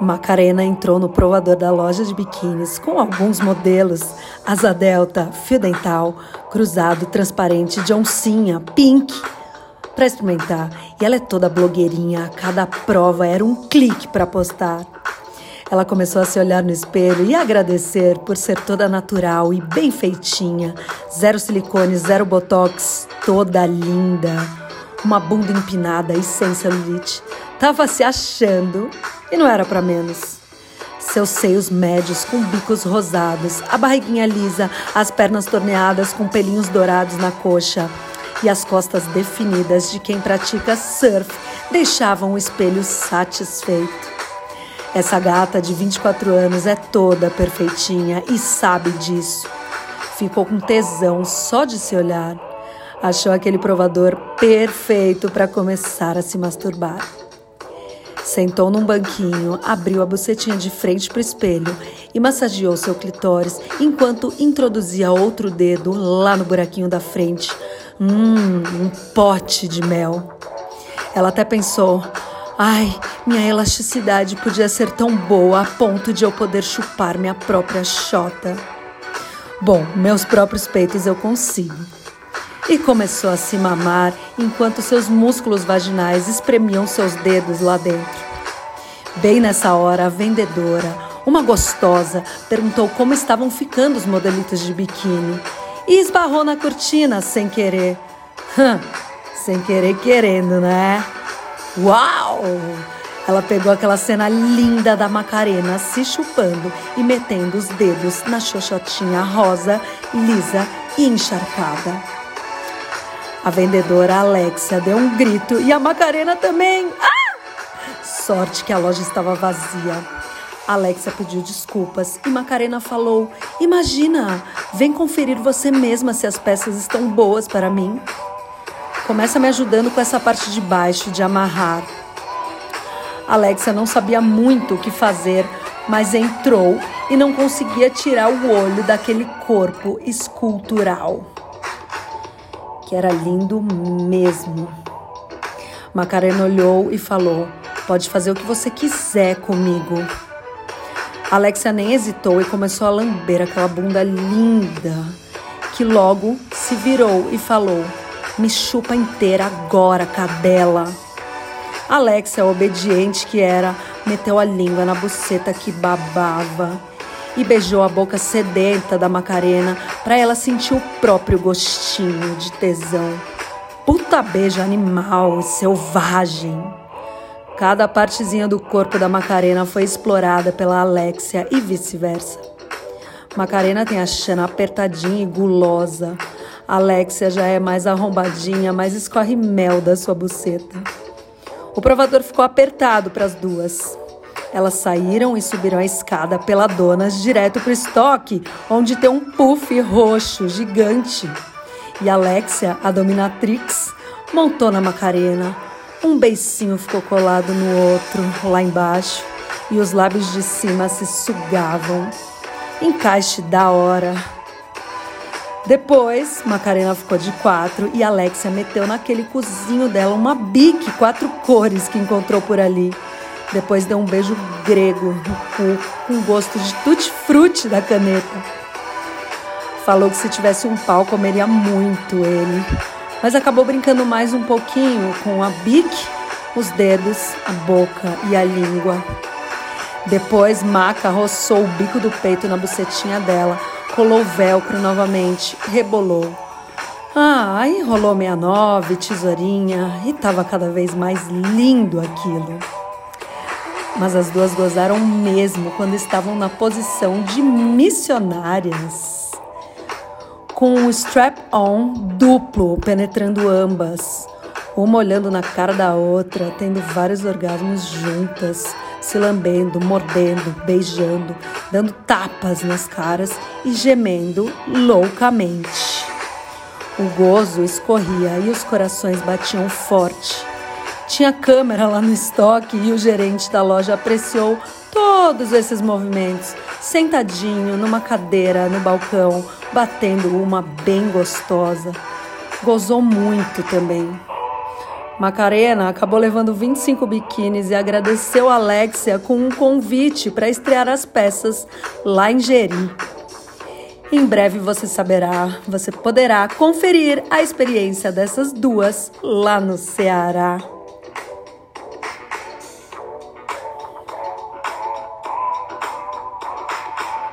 Macarena entrou no provador da loja de biquínis com alguns modelos: asa delta, fio dental, cruzado, transparente, de oncinha, pink, para experimentar. E ela é toda blogueirinha, cada prova era um clique para postar. Ela começou a se olhar no espelho e agradecer por ser toda natural e bem feitinha, zero silicone, zero botox, toda linda, uma bunda empinada e sem celulite. Tava se achando e não era para menos. Seus seios médios com bicos rosados, a barriguinha lisa, as pernas torneadas com pelinhos dourados na coxa e as costas definidas de quem pratica surf deixavam o espelho satisfeito. Essa gata de 24 anos é toda perfeitinha e sabe disso. Ficou com tesão só de se olhar. Achou aquele provador perfeito para começar a se masturbar. Sentou num banquinho, abriu a bucetinha de frente para o espelho e massageou seu clitóris enquanto introduzia outro dedo lá no buraquinho da frente. Hum, um pote de mel. Ela até pensou: ai, minha elasticidade podia ser tão boa a ponto de eu poder chupar minha própria chota. Bom, meus próprios peitos eu consigo e começou a se mamar enquanto seus músculos vaginais espremiam seus dedos lá dentro. Bem nessa hora, a vendedora, uma gostosa, perguntou como estavam ficando os modelitos de biquíni e esbarrou na cortina sem querer. Sem querer querendo, né? Uau! Ela pegou aquela cena linda da Macarena se chupando e metendo os dedos na xoxotinha rosa, lisa e encharcada. A vendedora Alexia deu um grito e a Macarena também. Ah! Sorte que a loja estava vazia. Alexia pediu desculpas e Macarena falou: Imagina, vem conferir você mesma se as peças estão boas para mim. Começa me ajudando com essa parte de baixo de amarrar. Alexia não sabia muito o que fazer, mas entrou e não conseguia tirar o olho daquele corpo escultural era lindo mesmo. Macarena olhou e falou: Pode fazer o que você quiser comigo. Alexia nem hesitou e começou a lamber aquela bunda linda, que logo se virou e falou: Me chupa inteira agora, cadela. Alexia, obediente que era, meteu a língua na buceta que babava e beijou a boca sedenta da Macarena para ela sentir o próprio gostinho de tesão. Puta beijo animal, selvagem. Cada partezinha do corpo da Macarena foi explorada pela Alexia e vice-versa. Macarena tem a chana apertadinha e gulosa. Alexia já é mais arrombadinha, mas escorre mel da sua buceta. O provador ficou apertado para as duas. Elas saíram e subiram a escada pela Donas direto para o estoque, onde tem um puff roxo gigante. E Alexia, a dominatrix, montou na Macarena. Um beicinho ficou colado no outro, lá embaixo, e os lábios de cima se sugavam. Encaixe da hora. Depois, Macarena ficou de quatro e Alexia meteu naquele cozinho dela uma bique quatro cores que encontrou por ali. Depois deu um beijo grego no cu, com gosto de tutti-frutti da caneta. Falou que se tivesse um pau comeria muito ele, mas acabou brincando mais um pouquinho com a bique, os dedos, a boca e a língua. Depois, Maca roçou o bico do peito na bucetinha dela, colou velcro novamente, rebolou. Ah, aí rolou 69, tesourinha, e tava cada vez mais lindo aquilo. Mas as duas gozaram mesmo quando estavam na posição de missionárias. Com o strap-on duplo penetrando ambas, uma olhando na cara da outra, tendo vários orgasmos juntas, se lambendo, mordendo, beijando, dando tapas nas caras e gemendo loucamente. O gozo escorria e os corações batiam forte tinha câmera lá no estoque e o gerente da loja apreciou todos esses movimentos, sentadinho numa cadeira no balcão, batendo uma bem gostosa. Gozou muito também. Macarena acabou levando 25 biquínis e agradeceu a Alexia com um convite para estrear as peças lá em Jeri. Em breve você saberá, você poderá conferir a experiência dessas duas lá no Ceará.